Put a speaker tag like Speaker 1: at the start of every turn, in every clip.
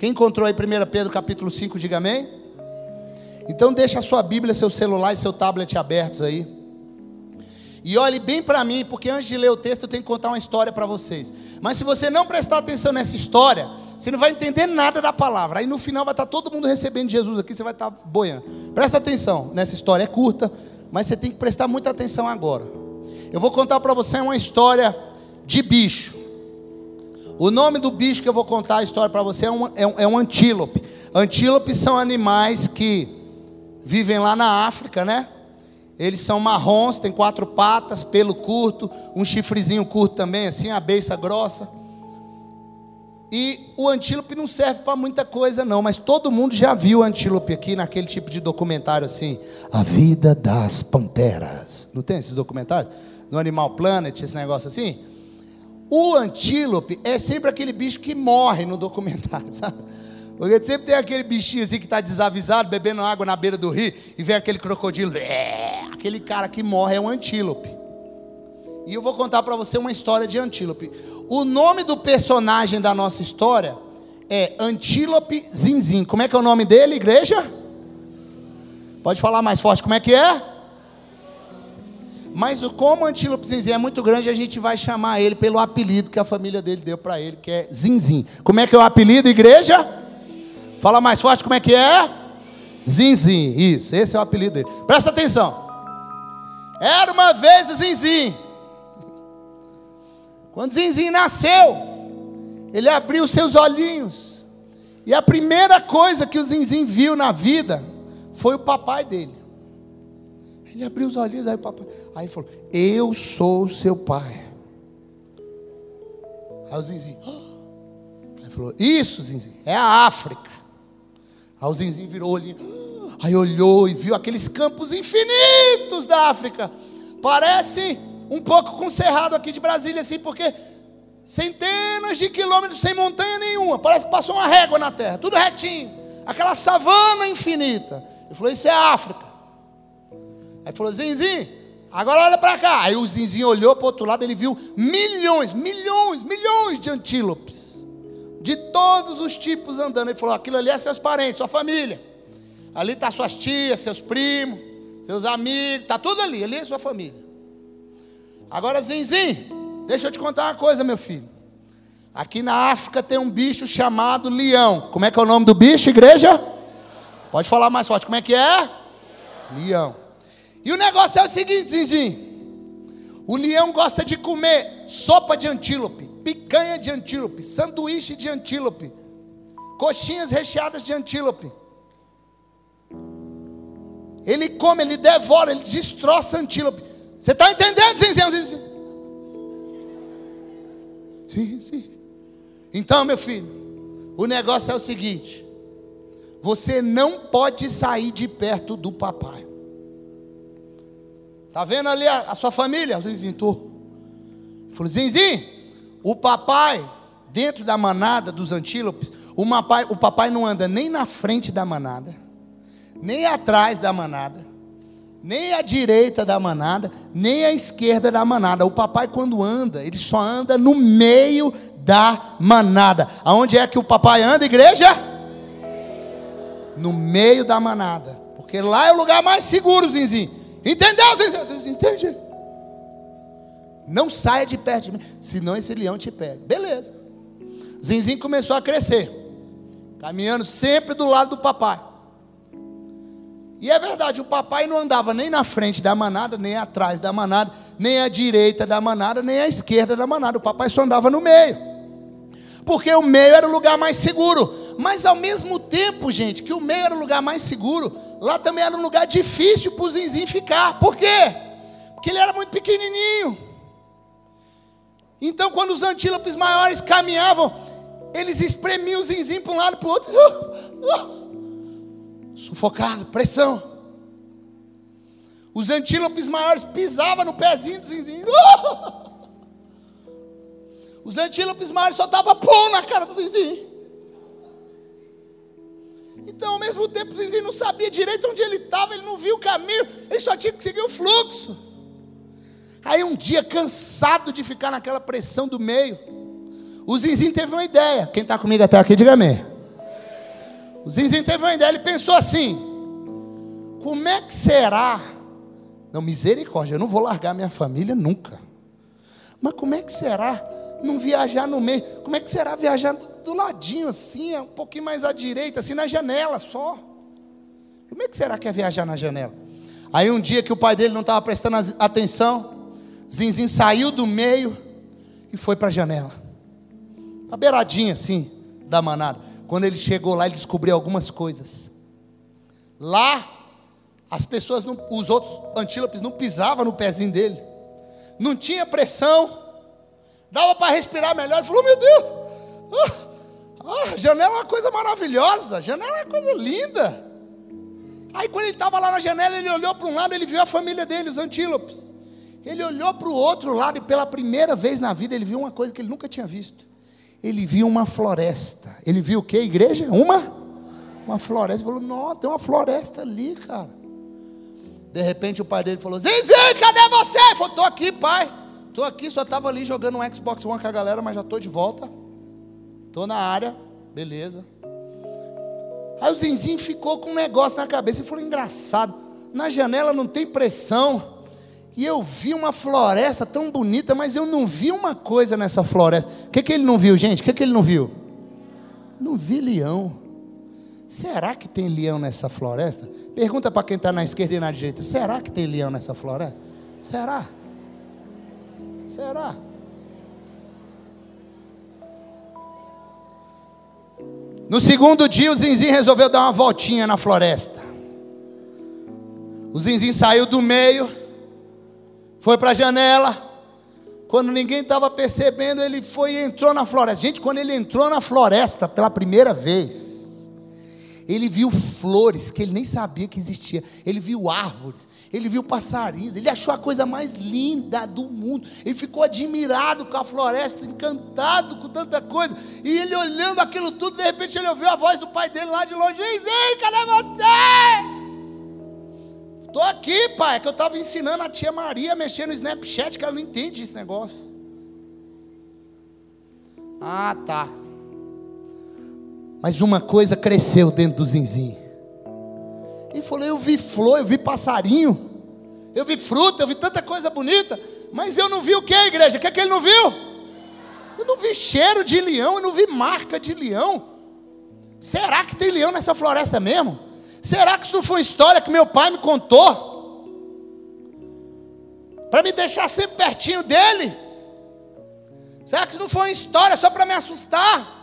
Speaker 1: Quem encontrou aí 1 Pedro capítulo 5, diga amém. Então deixa a sua Bíblia, seu celular e seu tablet abertos aí. E olhe bem para mim, porque antes de ler o texto eu tenho que contar uma história para vocês. Mas se você não prestar atenção nessa história, você não vai entender nada da palavra. Aí no final vai estar todo mundo recebendo Jesus aqui, você vai estar boiando. Presta atenção nessa história, é curta, mas você tem que prestar muita atenção agora. Eu vou contar para você uma história de bicho. O nome do bicho que eu vou contar a história para você é um, é, um, é um antílope. Antílopes são animais que vivem lá na África, né? Eles são marrons, têm quatro patas, pelo curto, um chifrezinho curto também, assim, a beiça grossa. E o antílope não serve para muita coisa, não, mas todo mundo já viu o antílope aqui naquele tipo de documentário assim, A Vida das Panteras. Não tem esses documentários? No Animal Planet, esse negócio assim? O antílope é sempre aquele bicho que morre no documentário, sabe? Porque sempre tem aquele bichinho assim que está desavisado, bebendo água na beira do rio, e vem aquele crocodilo. É, aquele cara que morre é um antílope. E eu vou contar para você uma história de antílope. O nome do personagem da nossa história é Antílope Zinzin. Como é que é o nome dele, igreja? Pode falar mais forte, como é que é? Mas como Antílope Zinzin é muito grande, a gente vai chamar ele pelo apelido que a família dele deu para ele, que é Zinzin. Como é que é o apelido, igreja? Fala mais forte, como é que é? Zinzin, isso, esse é o apelido dele. Presta atenção. Era uma vez o Zinzin. Quando Zinzin nasceu, ele abriu seus olhinhos. E a primeira coisa que o Zinzin viu na vida foi o papai dele. Ele abriu os olhinhos, aí papai. Aí falou: Eu sou seu pai. Aí o Zinzin. Aí ele falou: Isso, Zinzin, é a África. Aí o Zinzin virou o olhinho. Aí olhou e viu aqueles campos infinitos da África. Parece um pouco com o cerrado aqui de Brasília, assim, porque centenas de quilômetros sem montanha nenhuma. Parece que passou uma régua na terra, tudo retinho. Aquela savana infinita. Ele falou: Isso é África. Aí falou: Zinzin, agora olha para cá. Aí o Zinzin olhou para o outro lado, ele viu milhões, milhões, milhões de antílopes. De todos os tipos andando. Ele falou: Aquilo ali é seus parentes, sua família. Ali está suas tias, seus primos, seus amigos, está tudo ali. Ali é sua família. Agora, Zinzin, deixa eu te contar uma coisa, meu filho. Aqui na África tem um bicho chamado leão. Como é que é o nome do bicho, igreja? Pode falar mais forte. Como é que é? Leão. E o negócio é o seguinte, Zinzin. O leão gosta de comer sopa de antílope, picanha de antílope, sanduíche de antílope, coxinhas recheadas de antílope. Ele come, ele devora, ele destroça antílope. Você está entendendo, sim, sim. Sim, Então, meu filho, o negócio é o seguinte: você não pode sair de perto do papai. Tá vendo ali a, a sua família? O Zinzinho, tô. Falou, Zinzinho, o papai, dentro da manada dos antílopes, o papai, o papai não anda nem na frente da manada, nem atrás da manada nem à direita da manada, nem à esquerda da manada. O papai, quando anda, ele só anda no meio da manada. Aonde é que o papai anda, igreja? No meio da manada. Porque lá é o lugar mais seguro, Zinzinho. Entendeu, Zinzinho? Entende? Não saia de perto de mim, senão esse leão te pega. Beleza. Zinzinho começou a crescer, caminhando sempre do lado do papai. E é verdade, o papai não andava nem na frente da manada, nem atrás da manada, nem à direita da manada, nem à esquerda da manada. O papai só andava no meio. Porque o meio era o lugar mais seguro. Mas ao mesmo tempo, gente, que o meio era o lugar mais seguro, lá também era um lugar difícil para o Zinzinho ficar. Por quê? Porque ele era muito pequenininho. Então, quando os antílopes maiores caminhavam, eles espremiam o Zinzinho para um lado e para o outro. Sufocado, pressão. Os antílopes maiores pisavam no pezinho dos zinzinho. Os antílopes maiores só davam pão na cara do zinzinho. Então, ao mesmo tempo, o zinzinho não sabia direito onde ele estava, ele não viu o caminho, ele só tinha que seguir o fluxo. Aí, um dia, cansado de ficar naquela pressão do meio, o zinzinho teve uma ideia. Quem está comigo até aqui, diga amém. O Zinzinho teve uma ideia, ele pensou assim: como é que será? Não, misericórdia, eu não vou largar minha família nunca. Mas como é que será não viajar no meio? Como é que será viajar do ladinho assim, um pouquinho mais à direita, assim, na janela só? Como é que será que é viajar na janela? Aí um dia que o pai dele não estava prestando atenção, Zinzin saiu do meio e foi para a janela. A beiradinha assim, da manada. Quando ele chegou lá, ele descobriu algumas coisas. Lá, as pessoas, não, os outros antílopes não pisavam no pezinho dele. Não tinha pressão. Dava para respirar melhor. Ele falou: Meu Deus, ah, ah, janela é uma coisa maravilhosa. Janela é uma coisa linda. Aí quando ele estava lá na janela, ele olhou para um lado, ele viu a família dele, os antílopes. Ele olhou para o outro lado e pela primeira vez na vida ele viu uma coisa que ele nunca tinha visto. Ele viu uma floresta. Ele viu o que, igreja? Uma? Uma floresta. Ele falou, não, tem uma floresta ali, cara. De repente o pai dele falou, Zinzi, cadê você? Ele falou, estou aqui, pai. Estou aqui, só estava ali jogando um Xbox One com a galera, mas já estou de volta. Estou na área, beleza. Aí o Zinzinho ficou com um negócio na cabeça e falou: engraçado, na janela não tem pressão. E eu vi uma floresta tão bonita, mas eu não vi uma coisa nessa floresta. O que, que ele não viu, gente? O que, que ele não viu? Não vi leão. Será que tem leão nessa floresta? Pergunta para quem está na esquerda e na direita: será que tem leão nessa floresta? Será? Será? No segundo dia, o Zinzin resolveu dar uma voltinha na floresta. O Zinzin saiu do meio, foi para a janela. Quando ninguém estava percebendo, ele foi e entrou na floresta. Gente, quando ele entrou na floresta pela primeira vez, ele viu flores que ele nem sabia que existia. Ele viu árvores, ele viu passarinhos. Ele achou a coisa mais linda do mundo. Ele ficou admirado com a floresta, encantado com tanta coisa. E ele olhando aquilo tudo, de repente ele ouviu a voz do pai dele lá de longe: Ei, cadê você? Estou aqui, pai, é que eu estava ensinando a tia Maria a mexer no Snapchat, que ela não entende esse negócio. Ah, tá. Mas uma coisa cresceu dentro do Zinzim. Ele falou: Eu vi flor, eu vi passarinho, eu vi fruta, eu vi tanta coisa bonita, mas eu não vi o que, igreja? O que é que ele não viu? Eu não vi cheiro de leão, eu não vi marca de leão. Será que tem leão nessa floresta mesmo? Será que isso não foi uma história que meu pai me contou? Para me deixar sempre pertinho dele? Será que isso não foi uma história só para me assustar?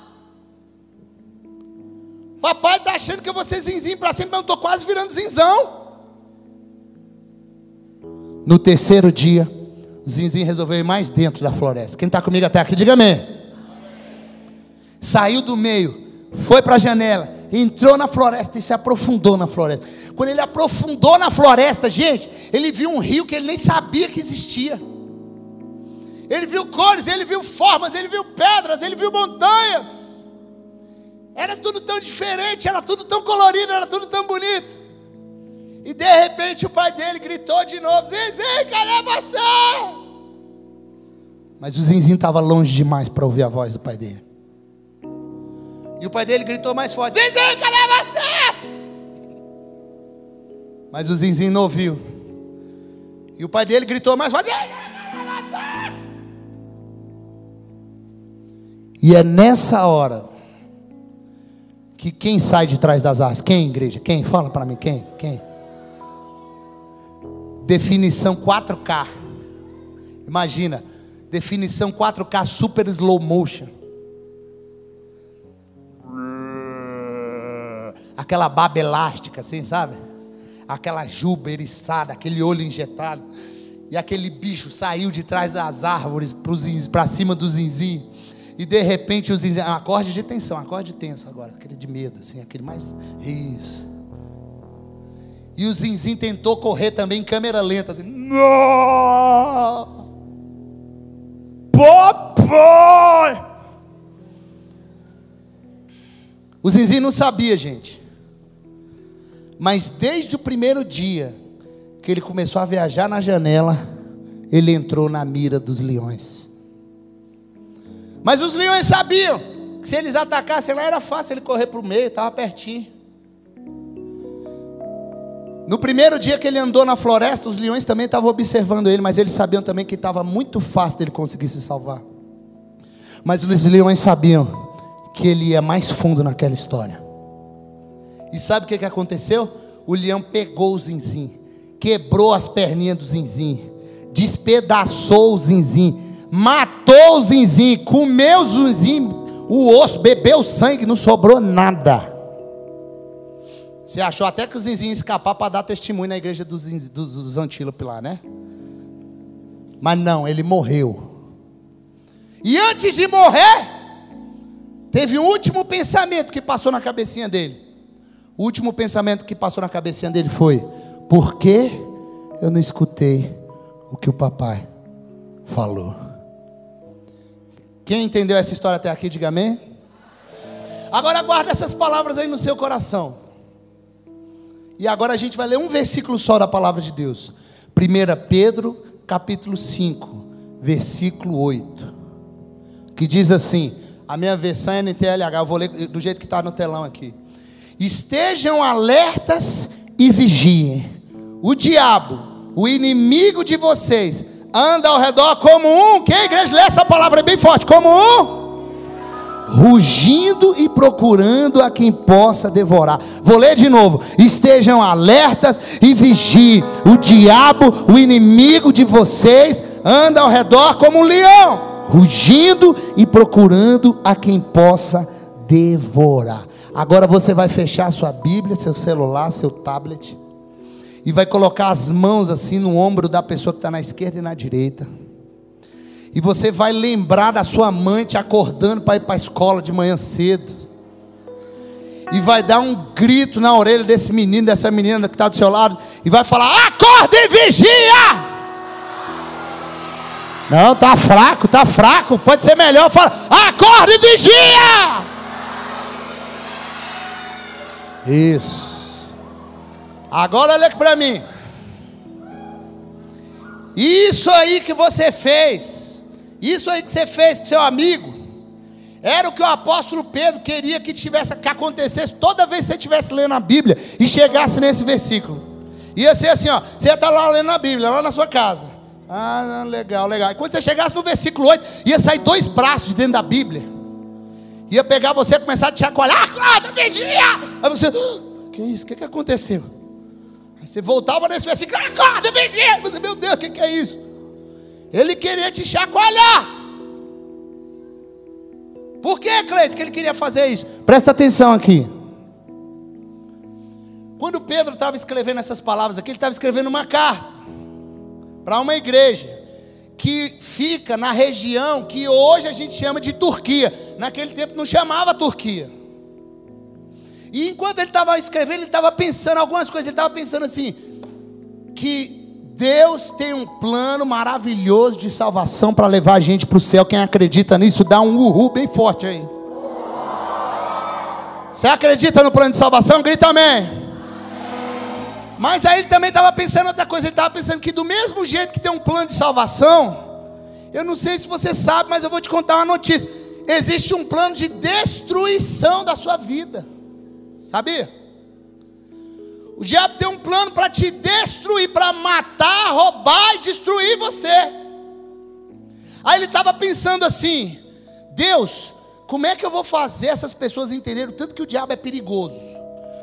Speaker 1: Papai está achando que eu vou ser zinzinho para sempre, mas eu estou quase virando zinzão. No terceiro dia, zinzinho resolveu ir mais dentro da floresta. Quem está comigo até aqui, diga amém. Saiu do meio, foi para a janela, entrou na floresta e se aprofundou na floresta. Quando ele aprofundou na floresta, gente, ele viu um rio que ele nem sabia que existia. Ele viu cores, ele viu formas, ele viu pedras, ele viu montanhas. Era tudo tão diferente, era tudo tão colorido, era tudo tão bonito. E de repente o pai dele gritou de novo: Zinzinho, cadê você? Mas o Zinzinho estava longe demais para ouvir a voz do pai dele. E o pai dele gritou mais forte: Zinzinho, cadê você? Mas o Zinzinho não ouviu. E o pai dele gritou mais forte: Zinzinho, cadê você? E é nessa hora que quem sai de trás das árvores? Quem, igreja? Quem? Fala para mim, quem? Quem? Definição 4K. Imagina, definição 4K super slow motion. Aquela baba elástica, assim, sabe? Aquela juba eriçada, aquele olho injetado. E aquele bicho saiu de trás das árvores para cima do zinzinho. E de repente os zinzinhos, acorde de tensão, acorde tenso agora, aquele de medo, assim, aquele mais. Isso. E o zinzinho tentou correr também em câmera lenta, assim. Não! Papai! O zinzinho não sabia, gente. Mas desde o primeiro dia que ele começou a viajar na janela, ele entrou na mira dos leões. Mas os leões sabiam que se eles atacassem lá era fácil ele correr para o meio, estava pertinho. No primeiro dia que ele andou na floresta, os leões também estavam observando ele, mas eles sabiam também que estava muito fácil dele conseguir se salvar. Mas os leões sabiam que ele ia mais fundo naquela história. E sabe o que, que aconteceu? O leão pegou o zinzim, quebrou as perninhas do zinzim, despedaçou o zinzim, matou o zinzim, comeu o zinzim, o osso, bebeu sangue, não sobrou nada. Você achou até que o Zinzinho ia escapar para dar testemunho na igreja dos, dos, dos antílopes lá, né? Mas não, ele morreu. E antes de morrer, teve um último pensamento que passou na cabecinha dele. O último pensamento que passou na cabecinha dele foi: por que eu não escutei o que o papai falou? Quem entendeu essa história até aqui, diga amém. Agora guarda essas palavras aí no seu coração. E agora a gente vai ler um versículo só da palavra de Deus. 1 Pedro, capítulo 5, versículo 8. Que diz assim: a minha versão é NTLH, eu vou ler do jeito que está no telão aqui. Estejam alertas e vigiem. O diabo, o inimigo de vocês, anda ao redor como um. Que a igreja lê essa palavra bem forte: como um rugindo e procurando a quem possa devorar. Vou ler de novo. Estejam alertas e vigiem. O diabo, o inimigo de vocês, anda ao redor como um leão, rugindo e procurando a quem possa devorar. Agora você vai fechar sua Bíblia, seu celular, seu tablet e vai colocar as mãos assim no ombro da pessoa que está na esquerda e na direita. E você vai lembrar da sua mãe te acordando para ir para a escola de manhã cedo. E vai dar um grito na orelha desse menino, dessa menina que está do seu lado. E vai falar: acorda e vigia! Não, tá fraco, tá fraco. Pode ser melhor. Fala: acorda e vigia! Isso. Agora olha para mim. Isso aí que você fez isso aí que você fez com seu amigo, era o que o apóstolo Pedro queria que tivesse que acontecesse toda vez que você estivesse lendo a Bíblia e chegasse nesse versículo. Ia ser assim, ó, você estar lá lendo a Bíblia, lá na sua casa. Ah, legal, legal. E quando você chegasse no versículo 8, ia sair dois braços de dentro da Bíblia. Ia pegar você e começar a te chacoalhar. Vigia! Aí você, ah, que isso? O que, que aconteceu? Você voltava nesse versículo, acorda, vigia! Você, meu Deus, o que, que é isso? Ele queria te chacoalhar. Por que, Cleito, que ele queria fazer isso? Presta atenção aqui. Quando Pedro estava escrevendo essas palavras aqui, ele estava escrevendo uma carta para uma igreja que fica na região que hoje a gente chama de Turquia. Naquele tempo não chamava Turquia. E enquanto ele estava escrevendo, ele estava pensando algumas coisas. Ele estava pensando assim: que Deus tem um plano maravilhoso de salvação para levar a gente para o céu. Quem acredita nisso, dá um uhul bem forte aí. Você acredita no plano de salvação? Grita amém. Mas aí ele também estava pensando outra coisa. Ele estava pensando que do mesmo jeito que tem um plano de salvação, eu não sei se você sabe, mas eu vou te contar uma notícia. Existe um plano de destruição da sua vida. Sabia? O diabo tem um plano para te destruir, para matar, roubar e destruir você. Aí ele estava pensando assim: Deus, como é que eu vou fazer essas pessoas entenderem o tanto que o diabo é perigoso?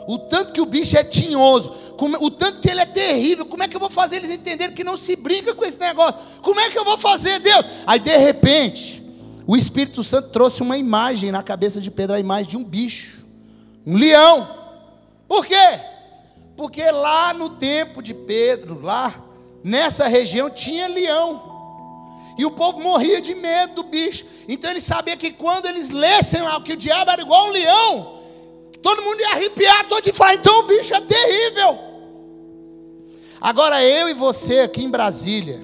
Speaker 1: O tanto que o bicho é tinhoso, o tanto que ele é terrível, como é que eu vou fazer eles entenderem que não se brinca com esse negócio? Como é que eu vou fazer, Deus? Aí de repente, o Espírito Santo trouxe uma imagem na cabeça de Pedro, a imagem de um bicho, um leão. Por quê? Porque lá no tempo de Pedro, lá nessa região, tinha leão. E o povo morria de medo do bicho. Então ele sabia que quando eles lessem lá que o diabo era igual um leão, todo mundo ia arrepiar todo e falar: então o bicho é terrível. Agora eu e você aqui em Brasília,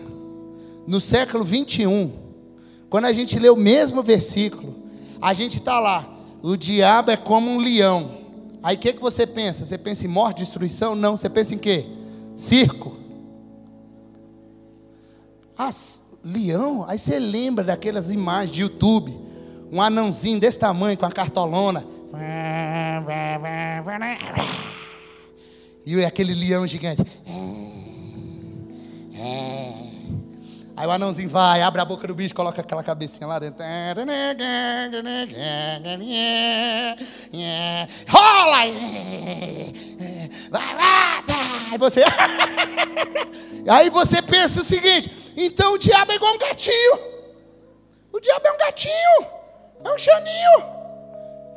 Speaker 1: no século 21, quando a gente lê o mesmo versículo, a gente está lá: o diabo é como um leão Aí o que, que você pensa? Você pensa em morte, destruição? Não, você pensa em quê? Circo. Ah, leão? Aí você lembra daquelas imagens de YouTube. um anãozinho desse tamanho com a cartolona. E aquele leão gigante. Aí o anãozinho vai, abre a boca do bicho, coloca aquela cabecinha lá dentro. Rola! Vai lá! Aí você. Aí você pensa o seguinte: então o diabo é igual um gatinho. O diabo é um gatinho. É um chaninho.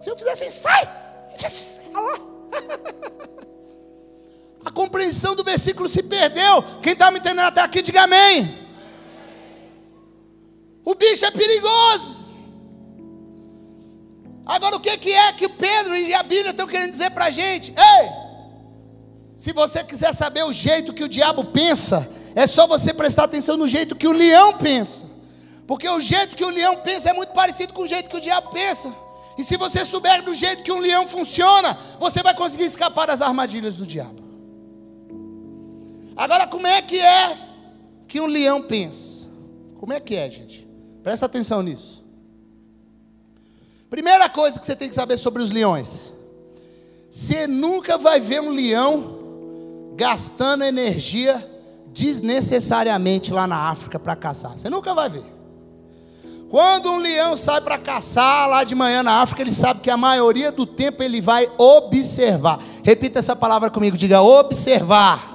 Speaker 1: Se eu fizer assim, sai! A compreensão do versículo se perdeu. Quem está me entendendo até aqui, diga amém. O bicho é perigoso. Agora, o que, que é que Pedro e a Bíblia estão querendo dizer para a gente? Ei, se você quiser saber o jeito que o diabo pensa, é só você prestar atenção no jeito que o leão pensa. Porque o jeito que o leão pensa é muito parecido com o jeito que o diabo pensa. E se você souber do jeito que um leão funciona, você vai conseguir escapar das armadilhas do diabo. Agora, como é que é que um leão pensa? Como é que é, gente? Presta atenção nisso. Primeira coisa que você tem que saber sobre os leões: você nunca vai ver um leão gastando energia desnecessariamente lá na África para caçar. Você nunca vai ver. Quando um leão sai para caçar lá de manhã na África, ele sabe que a maioria do tempo ele vai observar. Repita essa palavra comigo, diga observar.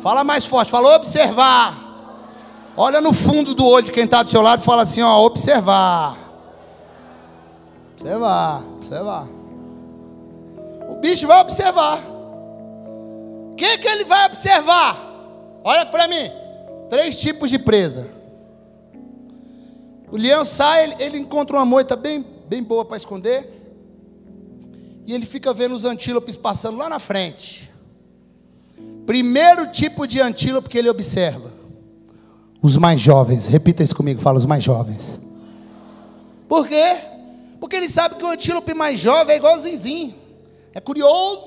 Speaker 1: Fala mais forte, fala observar. Olha no fundo do olho de quem está do seu lado e fala assim: ó, observar. Observar, observar. O bicho vai observar. O que, que ele vai observar? Olha para mim. Três tipos de presa. O leão sai, ele, ele encontra uma moita bem, bem boa para esconder. E ele fica vendo os antílopes passando lá na frente. Primeiro tipo de antílope que ele observa os mais jovens, repita isso comigo, fala os mais jovens. Por quê? Porque ele sabe que o antílope mais jovem é igual o zinzinho. É curioso.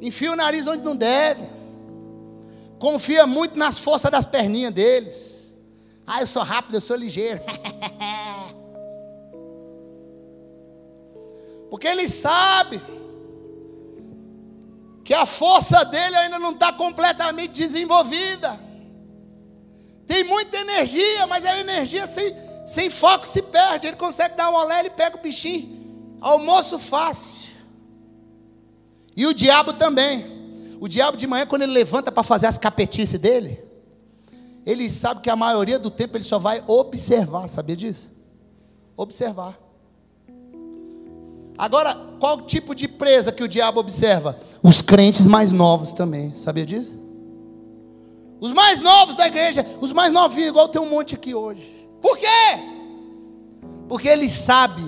Speaker 1: Enfia o nariz onde não deve. Confia muito nas forças das perninhas deles. Ah, eu sou rápido, eu sou ligeiro. Porque ele sabe que a força dele ainda não está completamente desenvolvida. Tem muita energia, mas a energia sem, sem foco se perde. Ele consegue dar um olé, ele pega o bichinho. Almoço fácil. E o diabo também. O diabo de manhã, quando ele levanta para fazer as capetices dele, ele sabe que a maioria do tempo ele só vai observar, sabia disso? Observar. Agora, qual tipo de presa que o diabo observa? Os crentes mais novos também, sabia disso? Os mais novos da igreja, os mais novinhos, igual tem um monte aqui hoje. Por quê? Porque ele sabe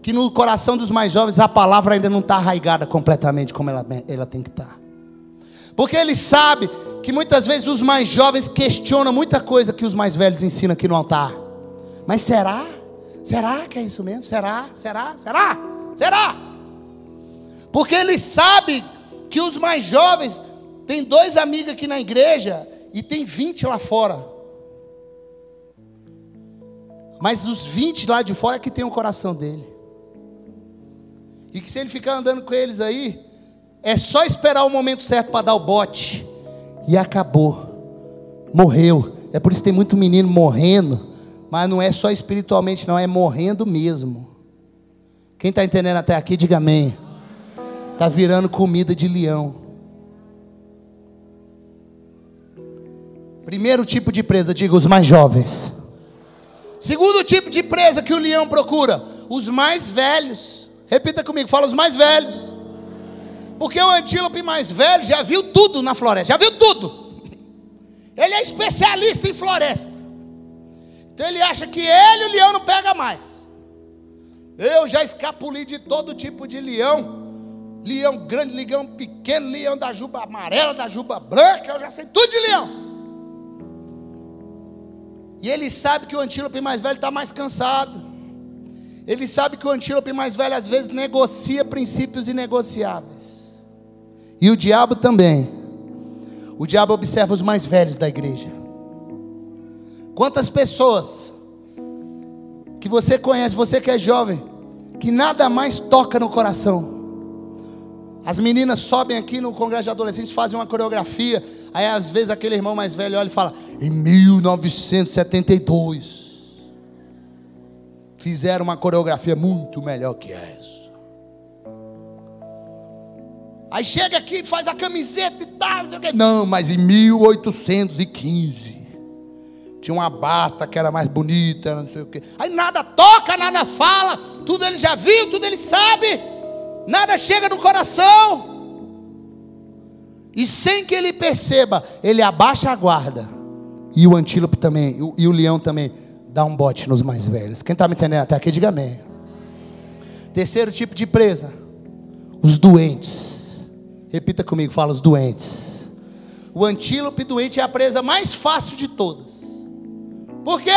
Speaker 1: que no coração dos mais jovens a palavra ainda não está arraigada completamente como ela, ela tem que estar. Tá. Porque ele sabe que muitas vezes os mais jovens questionam muita coisa que os mais velhos ensinam aqui no altar. Mas será? Será que é isso mesmo? Será? Será? Será? Será? Porque ele sabe que os mais jovens têm dois amigos aqui na igreja e tem 20 lá fora. Mas os 20 lá de fora é que tem o coração dele. E que se ele ficar andando com eles aí, é só esperar o momento certo para dar o bote. E acabou. Morreu. É por isso que tem muito menino morrendo. Mas não é só espiritualmente, não, é morrendo mesmo. Quem está entendendo até aqui, diga amém. Está virando comida de leão. Primeiro tipo de presa, diga os mais jovens. Segundo tipo de presa que o leão procura, os mais velhos. Repita comigo, fala os mais velhos. Porque o antílope mais velho já viu tudo na floresta, já viu tudo. Ele é especialista em floresta. Então ele acha que ele, o leão, não pega mais. Eu já escapuli de todo tipo de leão. Leão grande, leão pequeno, leão da juba amarela, da juba branca, eu já sei tudo de leão. E ele sabe que o antílope mais velho está mais cansado. Ele sabe que o antílope mais velho às vezes negocia princípios inegociáveis. E o diabo também. O diabo observa os mais velhos da igreja. Quantas pessoas que você conhece, você que é jovem, que nada mais toca no coração. As meninas sobem aqui no congresso de adolescentes, fazem uma coreografia. Aí às vezes aquele irmão mais velho olha e fala: em 1972 fizeram uma coreografia muito melhor que essa. Aí chega aqui, faz a camiseta e tal, não, mas em 1815 tinha uma bata que era mais bonita, não sei o quê. Aí nada toca, nada fala, tudo ele já viu, tudo ele sabe, nada chega no coração. E sem que ele perceba, ele abaixa a guarda. E o antílope também, e o leão também dá um bote nos mais velhos. Quem está me entendendo até aqui, diga amém. Terceiro tipo de presa: os doentes. Repita comigo, fala os doentes. O antílope doente é a presa mais fácil de todas. Por quê?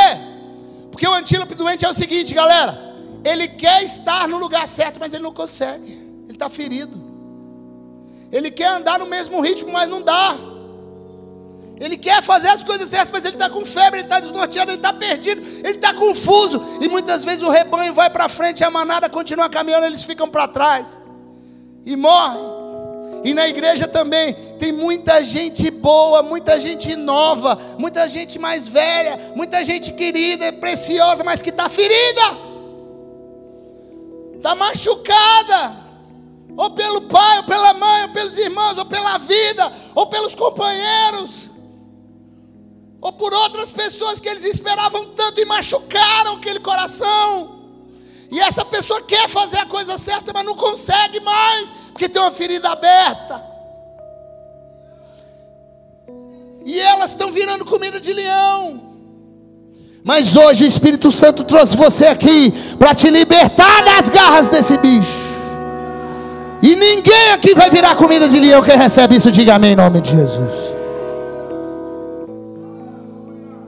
Speaker 1: Porque o antílope doente é o seguinte, galera. Ele quer estar no lugar certo, mas ele não consegue. Ele está ferido. Ele quer andar no mesmo ritmo, mas não dá. Ele quer fazer as coisas certas, mas ele está com febre, ele está desnorteado, ele está perdido, ele está confuso. E muitas vezes o rebanho vai para frente, a manada continua caminhando, eles ficam para trás e morrem. E na igreja também tem muita gente boa, muita gente nova, muita gente mais velha, muita gente querida, preciosa, mas que está ferida, está machucada ou pelo pai, ou pela mãe, ou pelos irmãos, ou pela vida, ou pelos companheiros ou por outras pessoas que eles esperavam tanto e machucaram aquele coração. E essa pessoa quer fazer a coisa certa, mas não consegue mais, porque tem uma ferida aberta. E elas estão virando comida de leão. Mas hoje o Espírito Santo trouxe você aqui para te libertar das garras desse bicho. E ninguém aqui vai virar comida de leão. Quem recebe isso, diga amém em nome de Jesus.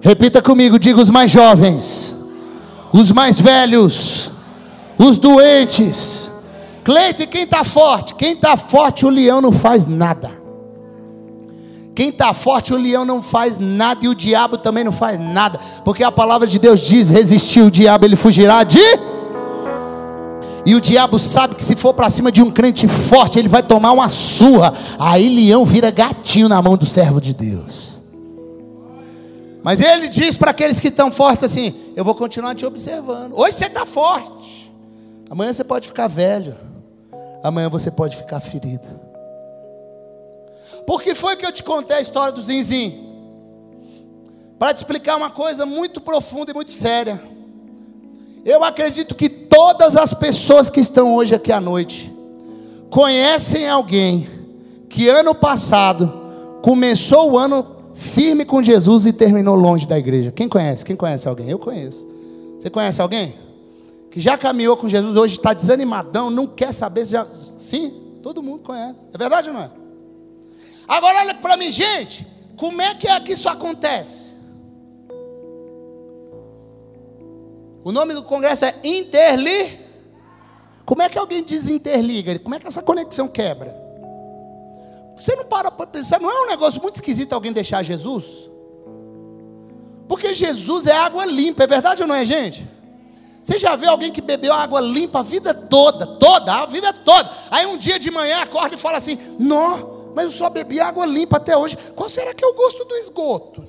Speaker 1: Repita comigo, diga os mais jovens, os mais velhos, os doentes. Cleito, e quem está forte? Quem está forte, o leão não faz nada. Quem está forte, o leão não faz nada e o diabo também não faz nada, porque a palavra de Deus diz: resistir o diabo, ele fugirá de. E o diabo sabe que se for para cima de um crente forte, ele vai tomar uma surra. Aí leão vira gatinho na mão do servo de Deus. Mas ele diz para aqueles que estão fortes assim: Eu vou continuar te observando. Hoje você está forte, amanhã você pode ficar velho, amanhã você pode ficar ferido. Por que foi que eu te contei a história do Zinzin? Para te explicar uma coisa muito profunda e muito séria. Eu acredito que todas as pessoas que estão hoje aqui à noite conhecem alguém que ano passado começou o ano firme com Jesus e terminou longe da igreja. Quem conhece? Quem conhece alguém? Eu conheço. Você conhece alguém? Que já caminhou com Jesus, hoje está desanimadão, não quer saber se já. Sim, todo mundo conhece. É verdade ou não é? Agora olha para mim, gente. Como é que é que isso acontece? O nome do congresso é Interli. Como é que alguém desinterliga? Como é que essa conexão quebra? Você não para para pensar, não é um negócio muito esquisito alguém deixar Jesus? Porque Jesus é água limpa, é verdade ou não é, gente? Você já viu alguém que bebeu água limpa a vida toda, toda, a vida toda. Aí um dia de manhã acorda e fala assim: Não, mas eu só bebi água limpa até hoje. Qual será que é o gosto do esgoto?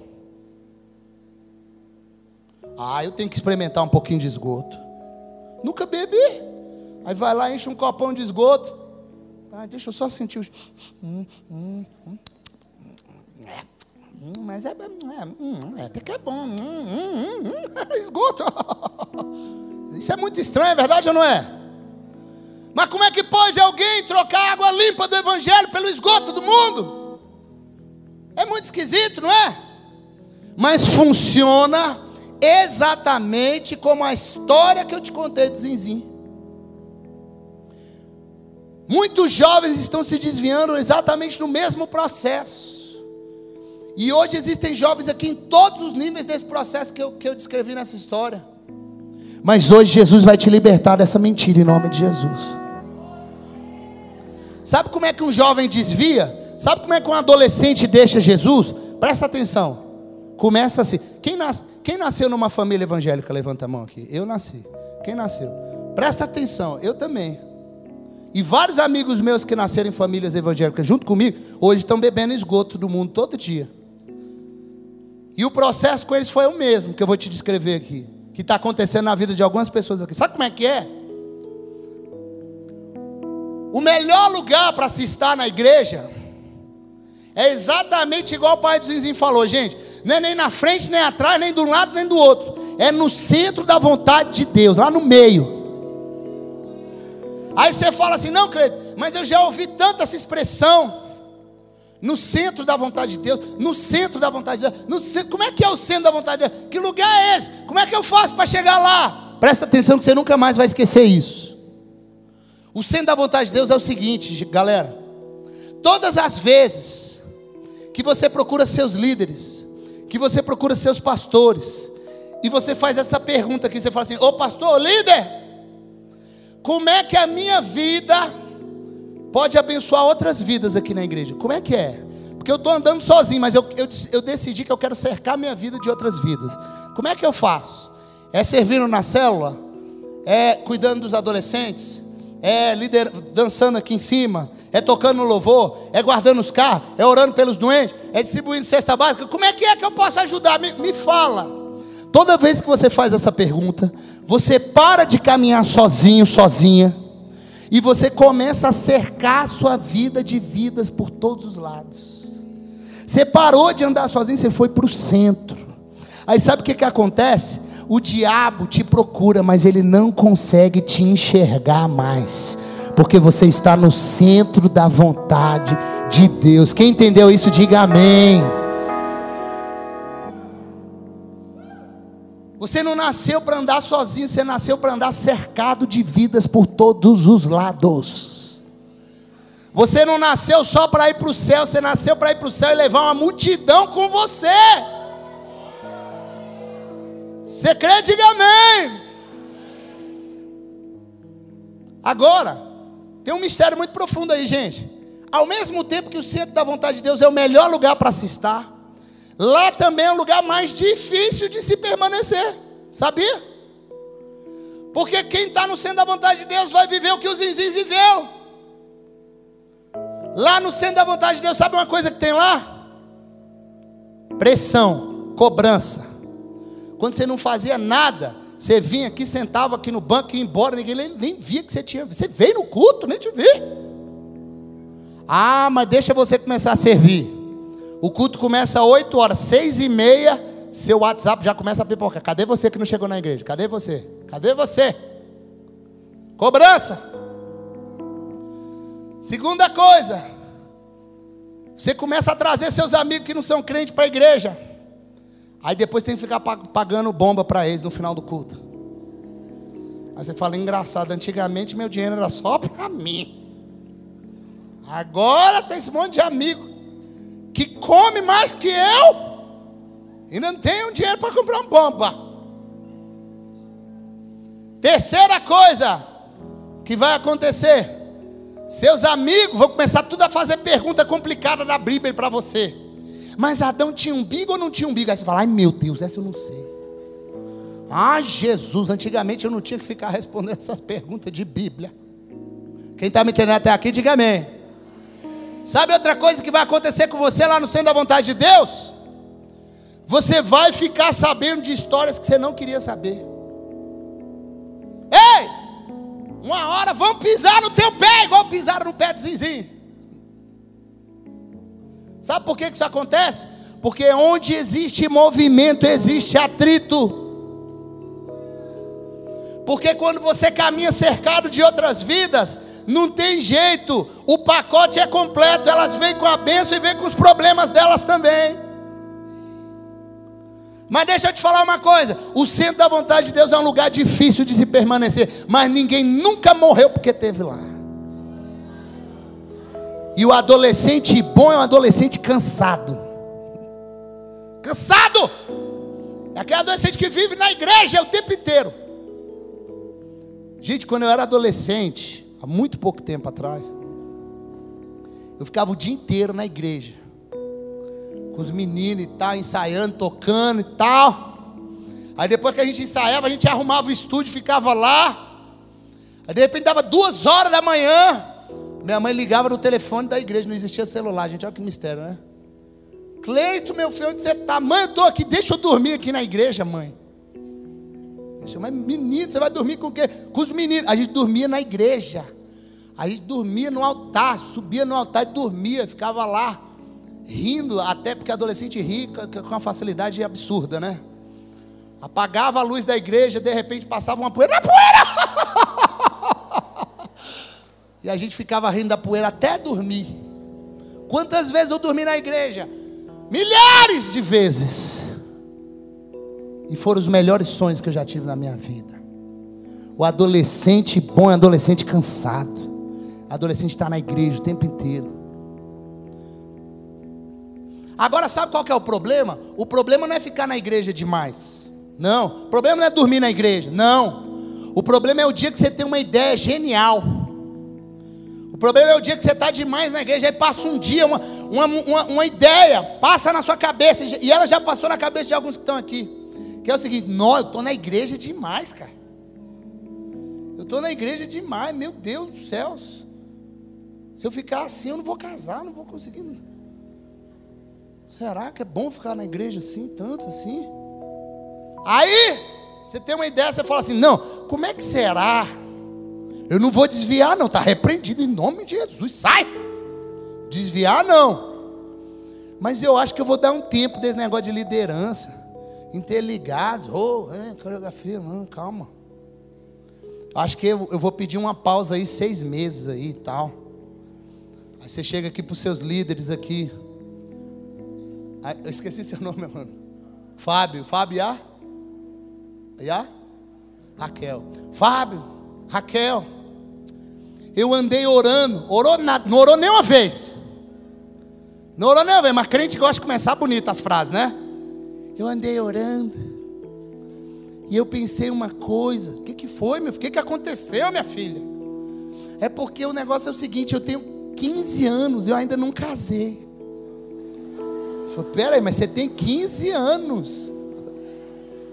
Speaker 1: Ah, eu tenho que experimentar um pouquinho de esgoto. Nunca bebi. Aí vai lá, enche um copão de esgoto. Ah, deixa eu só sentir os. Hum, hum, hum. É. Hum, mas é, é, hum, é, até que é bom. Hum, esgoto. Isso é muito estranho, é verdade ou não é? Mas como é que pode alguém trocar a água limpa do Evangelho pelo esgoto do mundo? É muito esquisito, não é? Mas funciona exatamente como a história que eu te contei do Zinzim. Muitos jovens estão se desviando exatamente no mesmo processo. E hoje existem jovens aqui em todos os níveis desse processo que eu, que eu descrevi nessa história. Mas hoje Jesus vai te libertar dessa mentira em nome de Jesus. Sabe como é que um jovem desvia? Sabe como é que um adolescente deixa Jesus? Presta atenção. Começa assim. Quem nasce? Quem nasceu numa família evangélica? Levanta a mão aqui. Eu nasci. Quem nasceu? Presta atenção, eu também. E vários amigos meus que nasceram em famílias evangélicas junto comigo, hoje estão bebendo esgoto do mundo todo dia. E o processo com eles foi o mesmo que eu vou te descrever aqui, que está acontecendo na vida de algumas pessoas aqui. Sabe como é que é? O melhor lugar para se estar na igreja é exatamente igual o pai do Zinzinho falou, gente. Não é nem na frente, nem atrás, nem de um lado, nem do outro. É no centro da vontade de Deus, lá no meio. Aí você fala assim: não, Cleiton, mas eu já ouvi tanta essa expressão. No centro da vontade de Deus, no centro da vontade de Deus, no centro, como é que é o centro da vontade de Deus? Que lugar é esse? Como é que eu faço para chegar lá? Presta atenção que você nunca mais vai esquecer isso. O centro da vontade de Deus é o seguinte, galera. Todas as vezes que você procura seus líderes, que você procura seus pastores, e você faz essa pergunta aqui, você fala assim: Ô pastor, líder, como é que a minha vida pode abençoar outras vidas aqui na igreja? Como é que é? Porque eu estou andando sozinho, mas eu, eu, eu decidi que eu quero cercar minha vida de outras vidas. Como é que eu faço? É servindo na célula? É cuidando dos adolescentes? É lider, dançando aqui em cima? É tocando louvor? É guardando os carros? É orando pelos doentes? É distribuindo cesta básica? Como é que é que eu posso ajudar? Me, me fala. Toda vez que você faz essa pergunta, você para de caminhar sozinho, sozinha, e você começa a cercar a sua vida de vidas por todos os lados. Você parou de andar sozinho, você foi para o centro. Aí sabe o que, que acontece? O diabo te procura, mas ele não consegue te enxergar mais, porque você está no centro da vontade de Deus. Quem entendeu isso, diga amém. Você não nasceu para andar sozinho, você nasceu para andar cercado de vidas por todos os lados. Você não nasceu só para ir para o céu, você nasceu para ir para o céu e levar uma multidão com você. Você crê? Diga amém. Agora, tem um mistério muito profundo aí, gente. Ao mesmo tempo que o centro da vontade de Deus é o melhor lugar para se estar, Lá também é um lugar mais difícil de se permanecer. Sabia? Porque quem está no centro da vontade de Deus vai viver o que o Zinzinho viveu. Lá no centro da vontade de Deus, sabe uma coisa que tem lá? Pressão, cobrança. Quando você não fazia nada, você vinha aqui, sentava aqui no banco e ia embora, ninguém nem, via que você tinha. Você veio no culto, nem te vi. Ah, mas deixa você começar a servir. O culto começa às 8 horas, 6 e meia, seu WhatsApp já começa a pipocar. Cadê você que não chegou na igreja? Cadê você? Cadê você? Cobrança. Segunda coisa, você começa a trazer seus amigos que não são crentes para a igreja. Aí depois tem que ficar pagando bomba para eles no final do culto. Aí você fala, engraçado, antigamente meu dinheiro era só para mim. Agora tem esse monte de amigo que come mais que eu e não tem um dinheiro para comprar uma bomba. Terceira coisa que vai acontecer: seus amigos vão começar tudo a fazer pergunta complicada da Bíblia para você. Mas Adão tinha umbigo ou não tinha umbigo? Aí você fala: ai meu Deus, essa eu não sei. Ah, Jesus, antigamente eu não tinha que ficar respondendo essas perguntas de Bíblia. Quem está me entendendo até aqui, diga amém. Sabe outra coisa que vai acontecer com você lá no centro da vontade de Deus? Você vai ficar sabendo de histórias que você não queria saber. Ei! Uma hora vão pisar no teu pé, igual pisaram no pé do Zinzinho. Sabe por que isso acontece? Porque onde existe movimento, existe atrito. Porque quando você caminha cercado de outras vidas, não tem jeito, o pacote é completo, elas vêm com a bênção e vêm com os problemas delas também. Mas deixa eu te falar uma coisa: o centro da vontade de Deus é um lugar difícil de se permanecer, mas ninguém nunca morreu porque teve lá. E o adolescente bom é um adolescente cansado. Cansado! É aquele adolescente que vive na igreja o tempo inteiro. Gente, quando eu era adolescente, há muito pouco tempo atrás, eu ficava o dia inteiro na igreja, com os meninos e tal, ensaiando, tocando e tal. Aí depois que a gente ensaiava, a gente arrumava o estúdio, ficava lá. Aí de repente dava duas horas da manhã. Minha mãe ligava no telefone da igreja, não existia celular, gente. Olha que mistério, né? Cleito, meu filho, onde você está? Mãe, eu estou aqui, deixa eu dormir aqui na igreja, mãe. Deixa, mas menino, você vai dormir com o quê? Com os meninos. A gente dormia na igreja. A gente dormia no altar, subia no altar e dormia, ficava lá, rindo, até porque adolescente ri com uma facilidade absurda, né? Apagava a luz da igreja, de repente passava uma poeira, poeira! e a gente ficava rindo da poeira até dormir. Quantas vezes eu dormi na igreja? Milhares de vezes. E foram os melhores sonhos que eu já tive na minha vida. O adolescente bom é adolescente cansado. O adolescente está na igreja o tempo inteiro. Agora sabe qual que é o problema? O problema não é ficar na igreja demais. Não. O problema não é dormir na igreja. Não. O problema é o dia que você tem uma ideia genial. O problema é o dia que você está demais na igreja, aí passa um dia, uma, uma, uma, uma, ideia, passa na sua cabeça, e ela já passou na cabeça de alguns que estão aqui. Que é o seguinte, não, eu estou na igreja demais, cara. Eu estou na igreja demais, meu Deus do céu. Se eu ficar assim, eu não vou casar, não vou conseguir. Será que é bom ficar na igreja assim, tanto assim? Aí, você tem uma ideia, você fala assim: não, como é que será? Eu não vou desviar, não, está repreendido em nome de Jesus, sai! Desviar, não. Mas eu acho que eu vou dar um tempo desse negócio de liderança, interligados, oh, coreografia, não, calma. Acho que eu, eu vou pedir uma pausa aí, seis meses aí e tal. Aí você chega aqui para os seus líderes aqui. eu esqueci seu nome, mano. Fábio, Fábio A? Já? Raquel. Fábio, Raquel. Eu andei orando. Orou nada, não orou nem uma vez. Não orou nem uma vez, mas crente gosta de começar bonito as frases, né? Eu andei orando. E eu pensei uma coisa. O que, que foi, meu? O que, que aconteceu, minha filha? É porque o negócio é o seguinte: eu tenho 15 anos, eu ainda não casei. Eu falei, peraí, mas você tem 15 anos.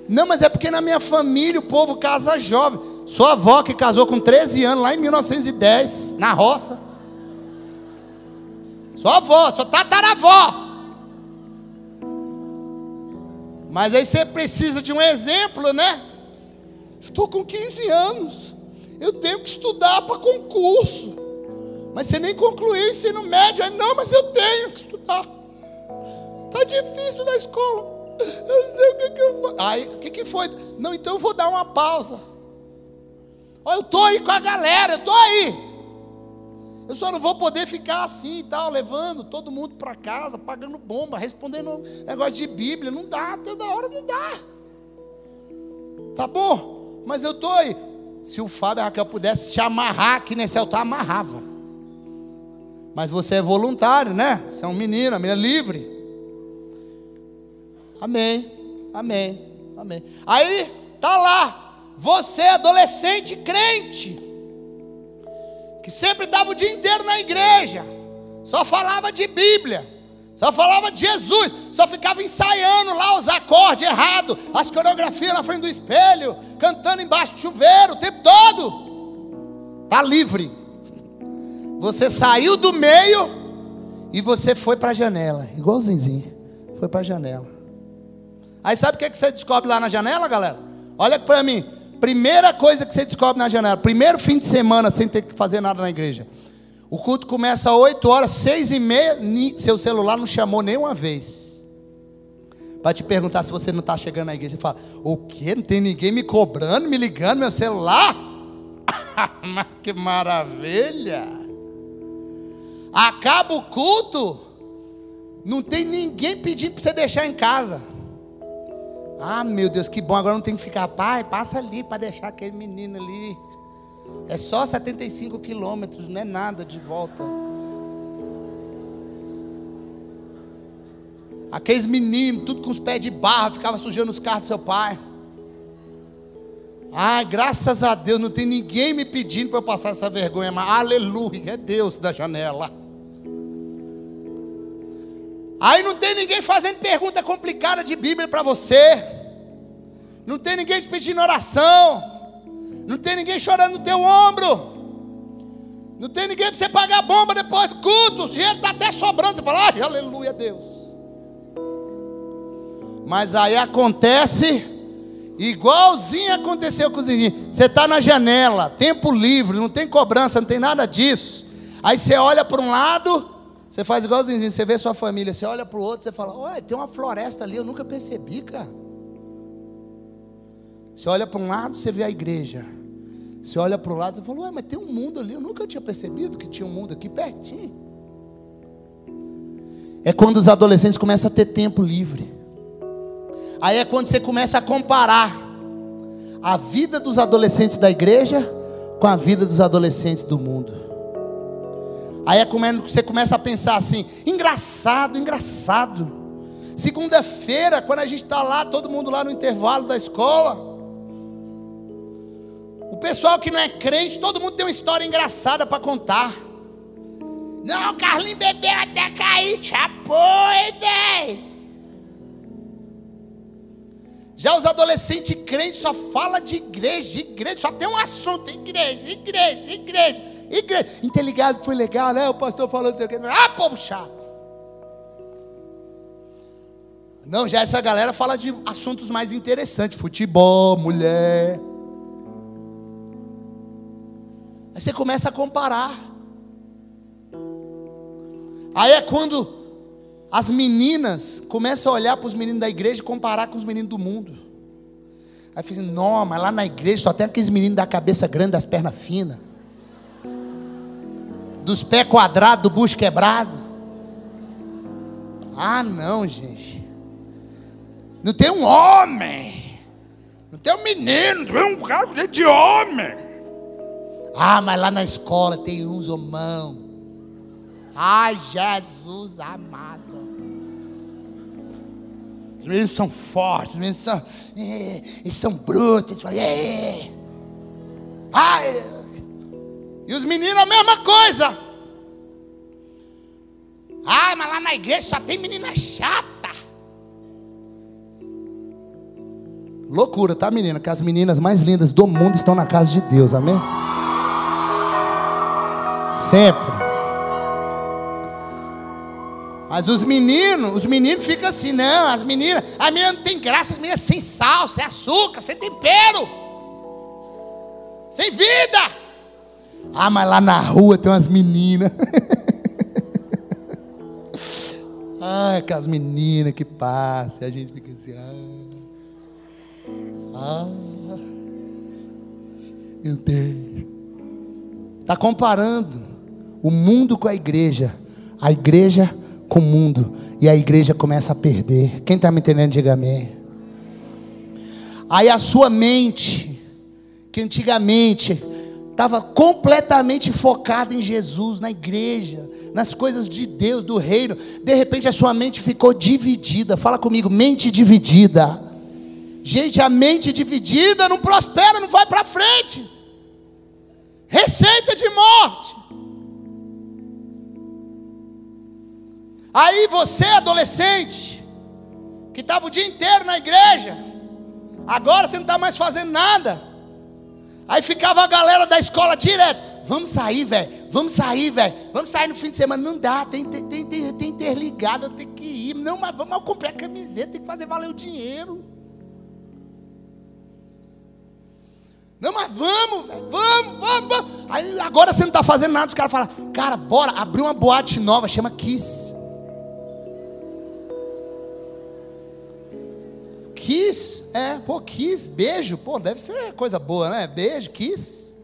Speaker 1: Não, mas é porque na minha família o povo casa jovem. Sua avó que casou com 13 anos lá em 1910, na roça. Sua avó, sua tataravó. Mas aí você precisa de um exemplo, né? Estou com 15 anos. Eu tenho que estudar para concurso. Mas você nem concluiu o ensino médio. Aí, não, mas eu tenho que estudar. Está difícil na escola. Eu não sei o que, que eu faço. Aí, o que, que foi? Não, então eu vou dar uma pausa. Eu estou aí com a galera, eu estou aí. Eu só não vou poder ficar assim e tal, levando todo mundo para casa, pagando bomba, respondendo negócio de Bíblia. Não dá, toda hora não dá. Tá bom, mas eu estou aí. Se o Fábio a Raquel pudesse te amarrar aqui nesse altar, amarrava. Mas você é voluntário, né? Você é um menino, uma menina livre. Amém, amém, amém. Aí, tá lá, você adolescente crente, que sempre estava o dia inteiro na igreja, só falava de Bíblia, só falava de Jesus, só ficava ensaiando lá os acordes errados, as coreografias na frente do espelho, cantando embaixo do chuveiro o tempo todo. Tá livre. Você saiu do meio e você foi para a janela, igualzinho, foi para a janela. Aí sabe o que, é que você descobre lá na janela, galera? Olha para mim. Primeira coisa que você descobre na janela, primeiro fim de semana sem ter que fazer nada na igreja. O culto começa às 8 horas, 6 e meia, seu celular não chamou nenhuma vez. Para te perguntar se você não está chegando na igreja. Você fala, o quê? Não tem ninguém me cobrando, me ligando meu celular? Que maravilha! Acaba o culto, não tem ninguém pedindo para você deixar em casa. Ah, meu Deus, que bom, agora não tem que ficar, pai, passa ali para deixar aquele menino ali. É só 75 quilômetros, não é nada de volta. Aqueles meninos, tudo com os pés de barra, ficava sujando os carros do seu pai. Ah, graças a Deus, não tem ninguém me pedindo para eu passar essa vergonha, mas aleluia, é Deus da janela. Aí não tem ninguém fazendo pergunta complicada de Bíblia para você. Não tem ninguém te pedindo oração. Não tem ninguém chorando no teu ombro. Não tem ninguém para você pagar bomba depois do culto. O dinheiro está até sobrando. Você fala, ai, aleluia, Deus. Mas aí acontece, igualzinho aconteceu com os vizinhos. Você está na janela, tempo livre, não tem cobrança, não tem nada disso. Aí você olha para um lado, você faz igualzinho, você vê sua família, você olha para o outro, você fala, olha, tem uma floresta ali, eu nunca percebi, cara. Você olha para um lado, você vê a igreja. Você olha para o lado e fala, ué, mas tem um mundo ali, eu nunca tinha percebido que tinha um mundo aqui pertinho. É quando os adolescentes começam a ter tempo livre. Aí é quando você começa a comparar a vida dos adolescentes da igreja com a vida dos adolescentes do mundo. Aí é quando você começa a pensar assim: engraçado, engraçado. Segunda-feira, quando a gente está lá, todo mundo lá no intervalo da escola. O pessoal que não é crente, todo mundo tem uma história engraçada para contar. Não, Carlinhos bebeu até cair, chapoide. Já os adolescentes crentes só fala de igreja, igreja, só tem um assunto, igreja, igreja, igreja, igreja. Interligado foi legal, né? O pastor falou assim, ah, povo chato. Não, já essa galera fala de assuntos mais interessantes, futebol, mulher. Aí você começa a comparar. Aí é quando as meninas começam a olhar para os meninos da igreja e comparar com os meninos do mundo. Aí fica assim, não, mas lá na igreja só tem aqueles meninos da cabeça grande, das pernas finas, dos pés quadrados, do bucho quebrado. Ah, não, gente. Não tem um homem. Não tem um menino, não tem um cara de homem. Ah, mas lá na escola tem uns homão. Ai, Jesus amado. Os meninos são fortes, os meninos são, é, eles são brutos. Eles falam, é. Ai. E os meninos a mesma coisa. Ah, mas lá na igreja só tem menina chata. Loucura, tá, menina? Que as meninas mais lindas do mundo estão na casa de Deus, amém? Sempre. Mas os meninos, os meninos ficam assim, não, as meninas, a menina não tem graça, as meninas sem sal, sem açúcar, sem tempero, sem vida. Ah, mas lá na rua tem umas meninas. ah, aquelas meninas que passam, a gente fica assim, ah, ah meu Deus. Está comparando o mundo com a igreja, a igreja com o mundo, e a igreja começa a perder. Quem está me entendendo, diga amém. Aí a sua mente, que antigamente estava completamente focada em Jesus, na igreja, nas coisas de Deus, do reino, de repente a sua mente ficou dividida. Fala comigo, mente dividida. Gente, a mente dividida não prospera, não vai para frente. Receita de morte. Aí você, adolescente, que estava o dia inteiro na igreja, agora você não está mais fazendo nada. Aí ficava a galera da escola direto. Vamos sair, velho. Vamos sair, velho. Vamos sair no fim de semana. Não dá, tem, tem, tem, tem, interligado, eu tenho que ir. Não, mas vamos comprar camiseta, tem que fazer valer o dinheiro. Não, mas vamos, velho, vamos, vamos, vamos. Aí agora você não está fazendo nada, os caras falam, cara, bora, abrir uma boate nova, chama Kiss. Kiss, é, pô, kiss, beijo, pô, deve ser coisa boa, né? Beijo, kiss.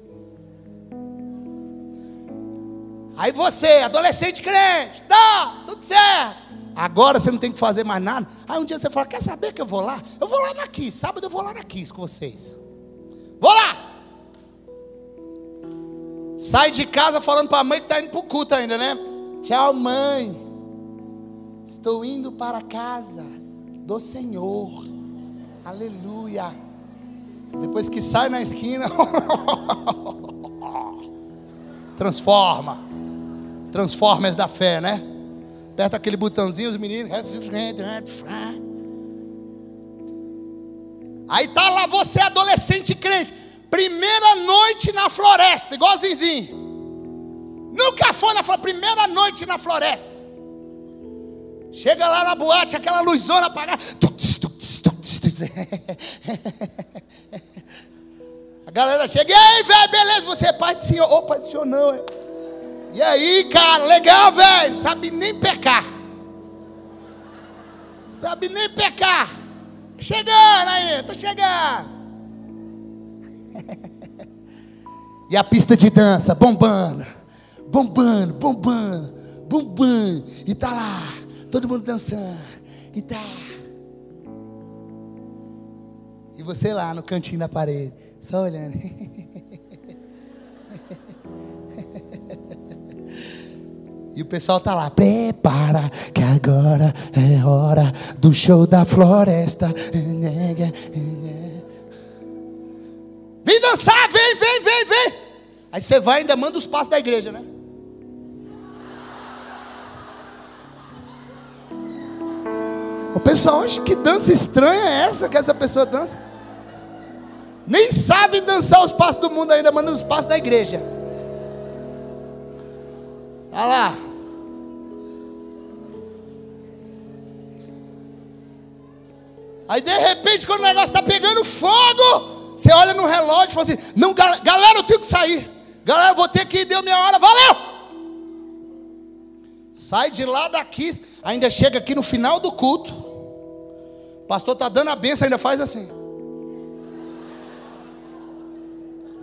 Speaker 1: Aí você, adolescente crente, tá, tudo certo. Agora você não tem que fazer mais nada. Aí um dia você fala, quer saber que eu vou lá? Eu vou lá na Kiss, sábado eu vou lá na Kiss com vocês. Vou lá. Sai de casa falando para a mãe que está indo para o culto ainda, né? Tchau, mãe. Estou indo para casa do Senhor. Aleluia. Depois que sai na esquina, transforma. Transformers da fé, né? Aperta aquele botãozinho, os meninos. Aí tá lá você, adolescente crente. Primeira noite na floresta, igual Zinzinho. Nunca foi na floresta, primeira noite na floresta. Chega lá na boate, aquela luzona apagada. A galera chega, e aí, velho, beleza? Você é pai do senhor? Ô, pai do senhor não. É. E aí, cara, legal, velho. Sabe nem pecar. Sabe nem pecar. Chegando aí, tô chegando. e a pista de dança bombando, bombando, bombando, bombando. E tá lá, todo mundo dançando. E tá. E você lá no cantinho da parede, só olhando. E o pessoal tá lá, prepara, que agora é hora do show da floresta. Vem dançar, vem, vem, vem, vem. Aí você vai e ainda manda os passos da igreja, né? Pessoal acha que dança estranha é essa que essa pessoa dança. Nem sabe dançar os passos do mundo ainda, manda os passos da igreja. Olha lá. Aí de repente, quando o negócio está pegando fogo, você olha no relógio e fala assim: Não, galera, eu tenho que sair. Galera, eu vou ter que ir, deu minha hora, valeu! Sai de lá daqui, ainda chega aqui no final do culto. Pastor está dando a benção, ainda faz assim.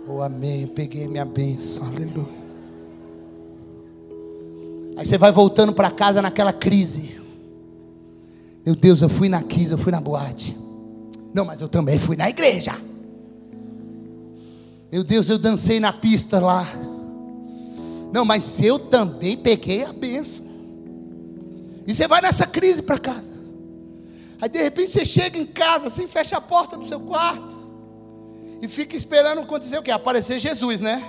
Speaker 1: Oh, amém. Peguei minha benção, aleluia. Aí você vai voltando para casa naquela crise. Meu Deus, eu fui na Kiss, eu fui na boate. Não, mas eu também fui na igreja. Meu Deus, eu dancei na pista lá. Não, mas eu também peguei a benção. E você vai nessa crise para casa. Aí de repente você chega em casa, assim, fecha a porta do seu quarto. E fica esperando acontecer o quê? Aparecer Jesus, né?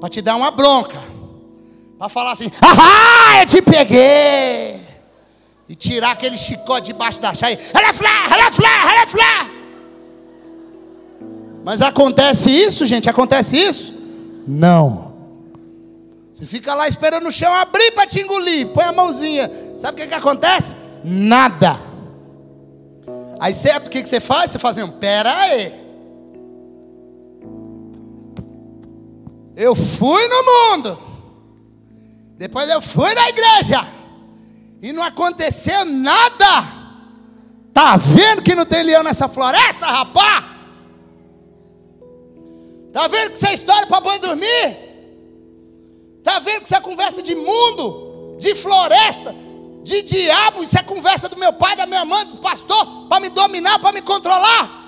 Speaker 1: Para te dar uma bronca. Para falar assim, ah, eu te peguei. E tirar aquele chicote debaixo da chave. Releflá, releflá, releflá. Mas acontece isso, gente? Acontece isso? Não. Você fica lá esperando o chão abrir para te engolir. Põe a mãozinha. Sabe o que, que acontece? Nada. Aí certo, o que, que você faz? Você faz assim, pera aí. Eu fui no mundo. Depois eu fui na igreja e não aconteceu nada. Tá vendo que não tem leão nessa floresta, rapá? Tá vendo que isso é história para boi dormir? Tá vendo que isso é conversa de mundo, de floresta, de diabo? Isso é conversa do meu pai, da minha mãe, do pastor, para me dominar, para me controlar?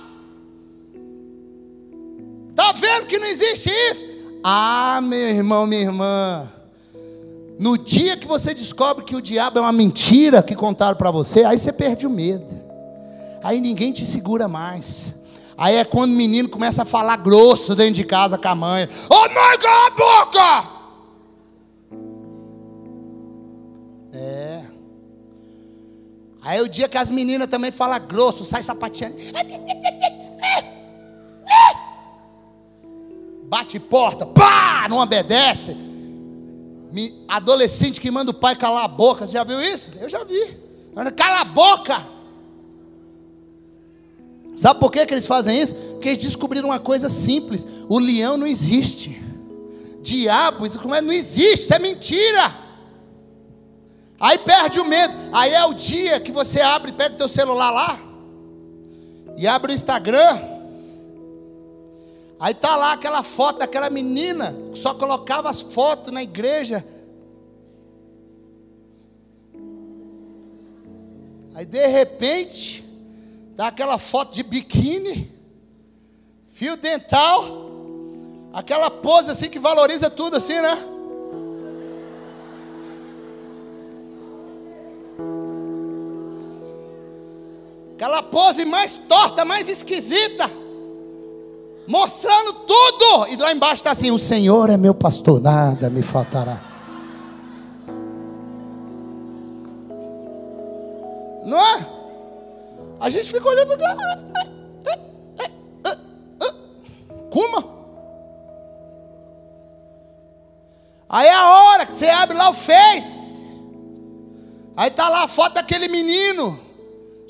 Speaker 1: Tá vendo que não existe isso? Ah, meu irmão, minha irmã. No dia que você descobre que o diabo é uma mentira que contaram para você, aí você perde o medo. Aí ninguém te segura mais. Aí é quando o menino começa a falar grosso dentro de casa com a mãe. Ô oh, mãe, cala a boca! Aí é o dia que as meninas também falam grosso, sai sapateando. Bate porta, pá, não obedece adolescente que manda o pai calar a boca. Você já viu isso? Eu já vi. Cala a boca! Sabe por que, que eles fazem isso? Porque eles descobriram uma coisa simples: o leão não existe. Diabo, isso é, não existe, isso é mentira. Aí perde o medo. Aí é o dia que você abre, pega o teu celular lá e abre o Instagram. Aí tá lá aquela foto daquela menina que só colocava as fotos na igreja. Aí de repente, tá aquela foto de biquíni, fio dental, aquela pose assim que valoriza tudo assim, né? Aquela pose mais torta, mais esquisita. Mostrando tudo. E lá embaixo está assim: O Senhor é meu pastor, nada me faltará. Não é? A gente fica olhando. Cuma. Ah, ah, ah, aí é a hora que você abre lá o Face, aí tá lá a foto daquele menino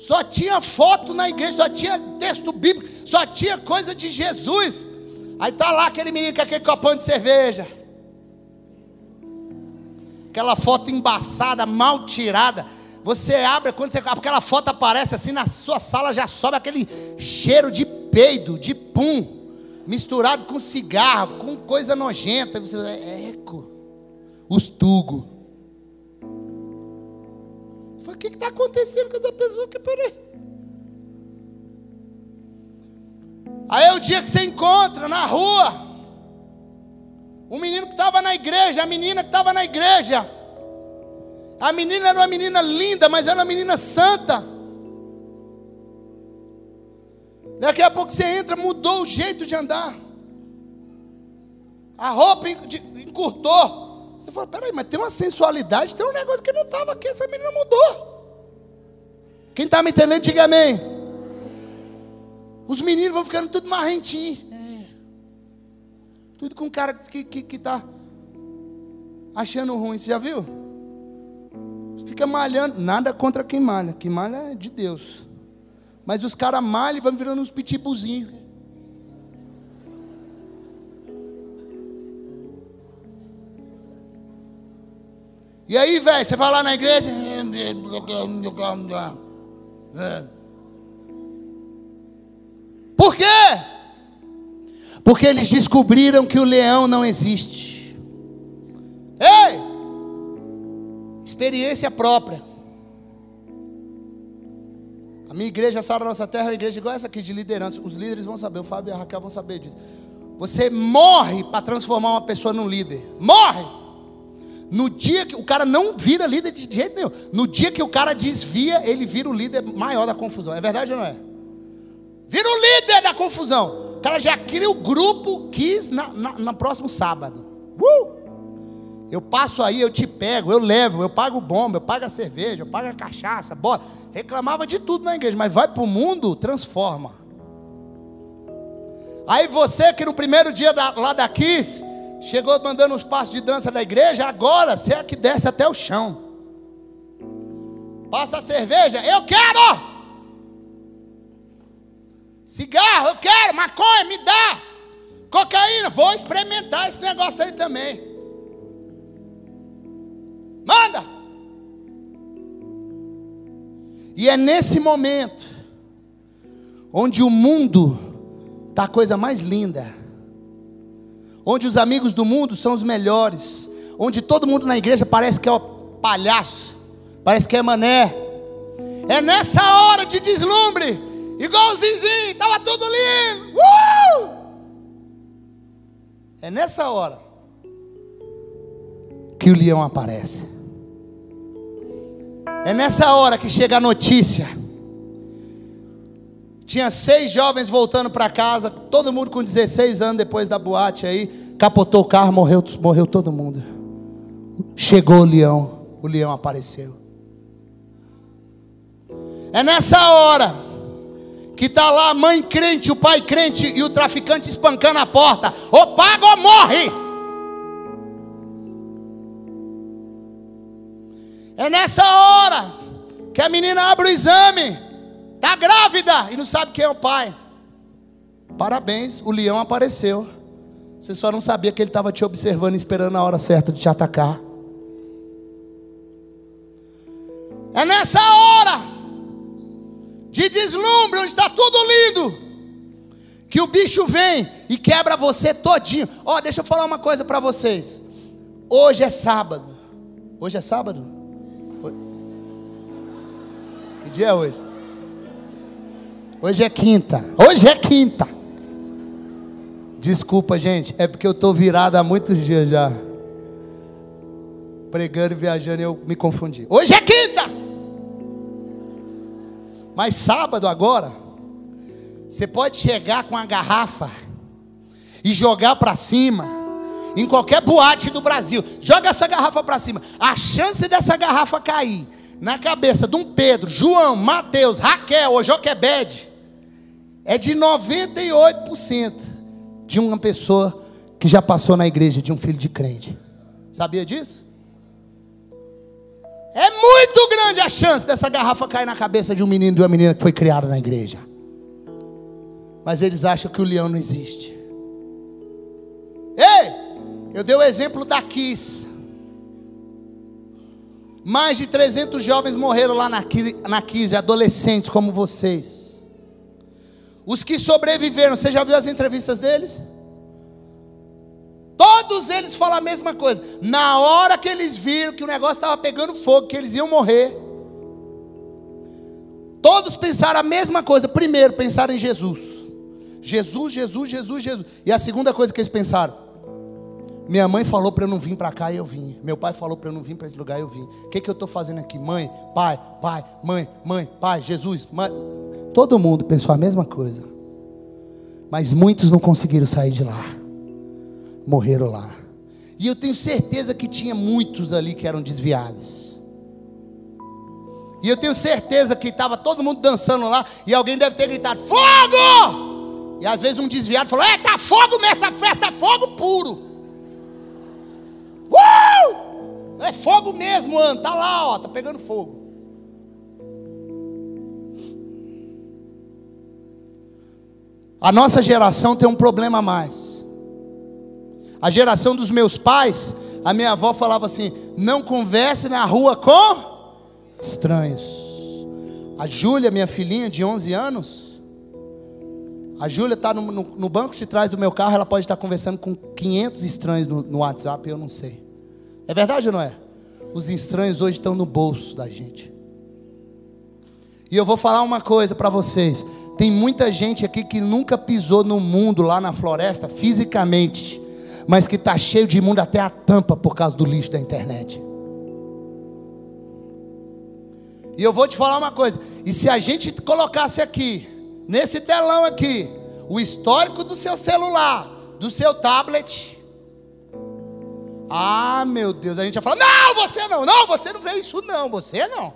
Speaker 1: só tinha foto na igreja, só tinha texto bíblico, só tinha coisa de Jesus. Aí tá lá aquele menino com aquele copão de cerveja. Aquela foto embaçada, mal tirada. Você abre, quando você, aquela foto aparece assim na sua sala, já sobe aquele cheiro de peido, de pum, misturado com cigarro, com coisa nojenta. Você é eco, os tugo. Que está acontecendo com essa pessoa? Que peraí. Aí é o dia que você encontra na rua. O menino que estava na igreja, a menina que estava na igreja. A menina era uma menina linda, mas era uma menina santa. Daqui a pouco você entra, mudou o jeito de andar. A roupa encurtou. Você fala, peraí, mas tem uma sensualidade, tem um negócio que não estava aqui, essa menina mudou. Quem está me entendendo, diga amém. Os meninos vão ficando tudo marrentinho. Tudo com cara que que, que tá achando ruim. Você já viu? Fica malhando. Nada contra quem malha. Quem malha é de Deus. Mas os caras malham e vão virando uns pitbullzinhos. E aí, velho, você vai lá na igreja. Por quê? Porque eles descobriram que o leão não existe. Ei! Experiência própria. A minha igreja, Sara Nossa Terra, é uma igreja igual essa aqui de liderança. Os líderes vão saber, o Fábio e a Raquel vão saber disso. Você morre para transformar uma pessoa num líder. Morre! No dia que o cara não vira líder de jeito nenhum. No dia que o cara desvia, ele vira o líder maior da confusão. É verdade ou não é? Vira o líder da confusão. O cara já cria o grupo quis na, na, próximo sábado. Uh! Eu passo aí, eu te pego, eu levo, eu pago bomba, eu pago a cerveja, eu pago a cachaça, bota. Reclamava de tudo na igreja, mas vai para o mundo, transforma. Aí você que no primeiro dia da, lá da Kiss, chegou mandando os passos de dança da igreja, agora você é que desce até o chão. Passa a cerveja, eu quero! Cigarro, eu quero, maconha, me dá! Cocaína, vou experimentar esse negócio aí também. Manda! E é nesse momento onde o mundo está a coisa mais linda, onde os amigos do mundo são os melhores, onde todo mundo na igreja parece que é o palhaço, parece que é mané. É nessa hora de deslumbre, igualzinho, estava tudo lindo. Uh! É nessa hora que o leão aparece. É nessa hora que chega a notícia. Tinha seis jovens voltando para casa, todo mundo com 16 anos depois da boate aí, capotou o carro, morreu, morreu todo mundo. Chegou o leão, o leão apareceu. É nessa hora que está lá a mãe crente, o pai crente e o traficante espancando a porta. Ou paga ou morre. É nessa hora que a menina abre o exame, está grávida e não sabe quem é o pai. Parabéns, o leão apareceu. Você só não sabia que ele estava te observando, esperando a hora certa de te atacar. É nessa hora de deslumbre, onde está tudo lindo, que o bicho vem e quebra você todinho. Ó, oh, deixa eu falar uma coisa para vocês. Hoje é sábado. Hoje é sábado? dia é hoje? Hoje é quinta. Hoje é quinta. Desculpa, gente. É porque eu estou virado há muitos dias já. Pregando e viajando, eu me confundi. Hoje é quinta. Mas sábado agora, você pode chegar com a garrafa e jogar para cima em qualquer boate do Brasil. Joga essa garrafa para cima. A chance dessa garrafa cair na cabeça de um Pedro, João, Mateus, Raquel ou Joquebede é de 98% de uma pessoa que já passou na igreja, de um filho de crente. Sabia disso? É muito grande a chance dessa garrafa cair na cabeça de um menino e de uma menina que foi criada na igreja. Mas eles acham que o leão não existe. Ei, eu dei o exemplo da Kiss. Mais de 300 jovens morreram lá na, na Kiss, adolescentes como vocês. Os que sobreviveram, você já viu as entrevistas deles? Todos eles falam a mesma coisa. Na hora que eles viram que o negócio estava pegando fogo, que eles iam morrer, todos pensaram a mesma coisa. Primeiro, pensaram em Jesus. Jesus, Jesus, Jesus, Jesus. E a segunda coisa que eles pensaram: minha mãe falou para eu não vir para cá e eu vim. Meu pai falou para eu não vir para esse lugar e eu vim. O que, que eu estou fazendo aqui? Mãe, pai, pai, mãe, mãe, pai, Jesus, mãe. Todo mundo pensou a mesma coisa. Mas muitos não conseguiram sair de lá morreram lá. E eu tenho certeza que tinha muitos ali que eram desviados. E eu tenho certeza que estava todo mundo dançando lá e alguém deve ter gritado: Fogo! E às vezes um desviado falou: É, tá fogo mesmo, essa festa fogo puro. É fogo mesmo, mano. Tá lá, ó, tá pegando fogo. A nossa geração tem um problema a mais. A geração dos meus pais, a minha avó falava assim: não converse na rua com estranhos. A Júlia, minha filhinha de 11 anos, a Júlia está no, no, no, banco de trás do meu carro, ela pode estar conversando com 500 estranhos no, no WhatsApp, eu não sei. É verdade ou não é? Os estranhos hoje estão no bolso da gente. E eu vou falar uma coisa para vocês. Tem muita gente aqui que nunca pisou no mundo lá na floresta fisicamente mas que está cheio de imundo até a tampa por causa do lixo da internet. E eu vou te falar uma coisa: e se a gente colocasse aqui, nesse telão aqui, o histórico do seu celular, do seu tablet, ah, meu Deus, a gente ia falar: não, você não, não, você não vê isso, não, você não.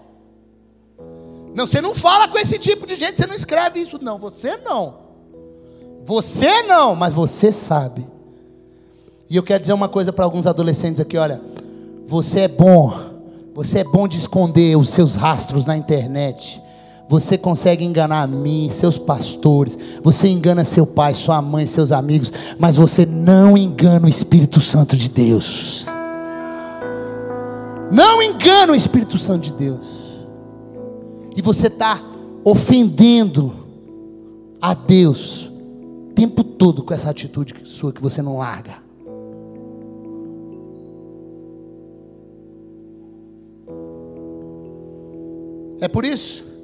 Speaker 1: Não, você não fala com esse tipo de gente, você não escreve isso, não, você não. Você não, mas você sabe. E eu quero dizer uma coisa para alguns adolescentes aqui, olha, você é bom, você é bom de esconder os seus rastros na internet. Você consegue enganar a mim, seus pastores, você engana seu pai, sua mãe, seus amigos, mas você não engana o Espírito Santo de Deus. Não engana o Espírito Santo de Deus. E você está ofendendo a Deus o tempo todo com essa atitude sua que você não larga. É por isso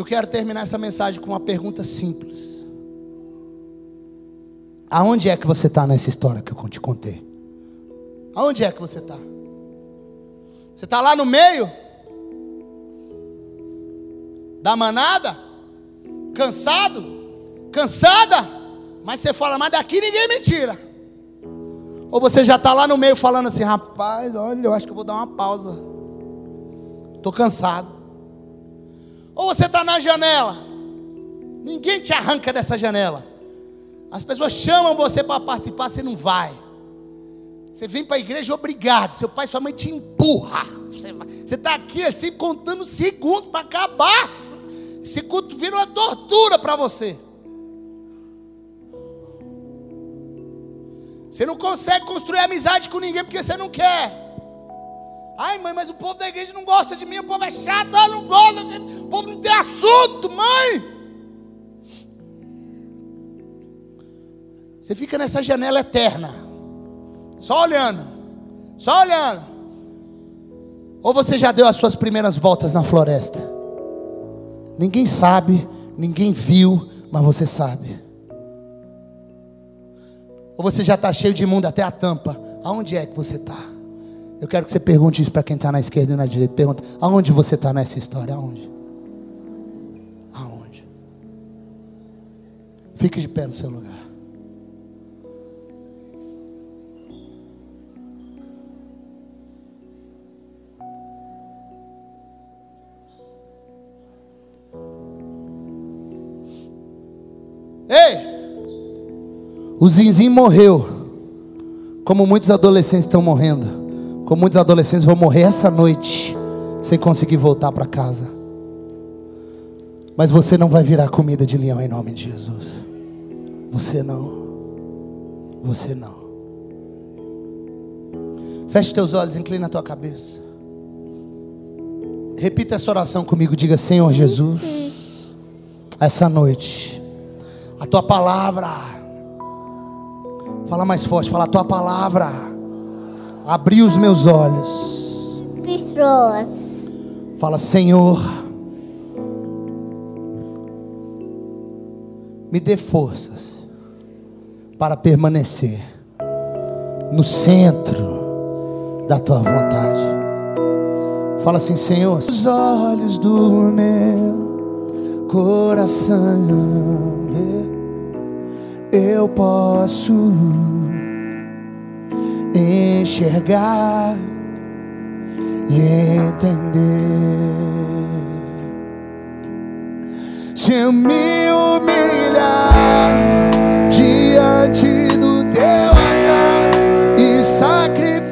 Speaker 1: que eu quero terminar essa mensagem com uma pergunta simples. Aonde é que você está nessa história que eu te contei? Aonde é que você está? Você está lá no meio da manada? Cansado? Cansada? Mas você fala, mas daqui ninguém me tira. Ou você já está lá no meio falando assim, rapaz, olha, eu acho que eu vou dar uma pausa. Estou cansado. Ou você está na janela, ninguém te arranca dessa janela. As pessoas chamam você para participar, você não vai. Você vem para a igreja obrigado, seu pai e sua mãe te empurra. Você está aqui assim contando segundos para acabar. Esse culto vira uma tortura para você. Você não consegue construir amizade com ninguém porque você não quer. Ai, mãe, mas o povo da igreja não gosta de mim, o povo é chato, eu não gosta, o povo não tem assunto, mãe. Você fica nessa janela eterna, só olhando, só olhando. Ou você já deu as suas primeiras voltas na floresta? Ninguém sabe, ninguém viu, mas você sabe. Ou você já está cheio de imundo até a tampa? Aonde é que você está? Eu quero que você pergunte isso para quem está na esquerda e na direita. Pergunta: aonde você está nessa história? Aonde? Aonde? Fique de pé no seu lugar. Ei! O Zinzin morreu, como muitos adolescentes estão morrendo Como muitos adolescentes vão morrer essa noite sem conseguir voltar para casa. Mas você não vai virar comida de leão em nome de Jesus. Você não. Você não. Feche teus olhos, inclina a tua cabeça. Repita essa oração comigo. Diga: Senhor Jesus, essa noite, a tua palavra, fala mais forte, fala a tua palavra, abriu os meus olhos.
Speaker 2: Pessoas.
Speaker 1: Fala, Senhor, me dê forças para permanecer no centro da tua vontade. Fala assim, Senhor, os olhos do meu coração eu posso enxergar e entender. Se eu me humilhar diante do teu altar e sacrificar.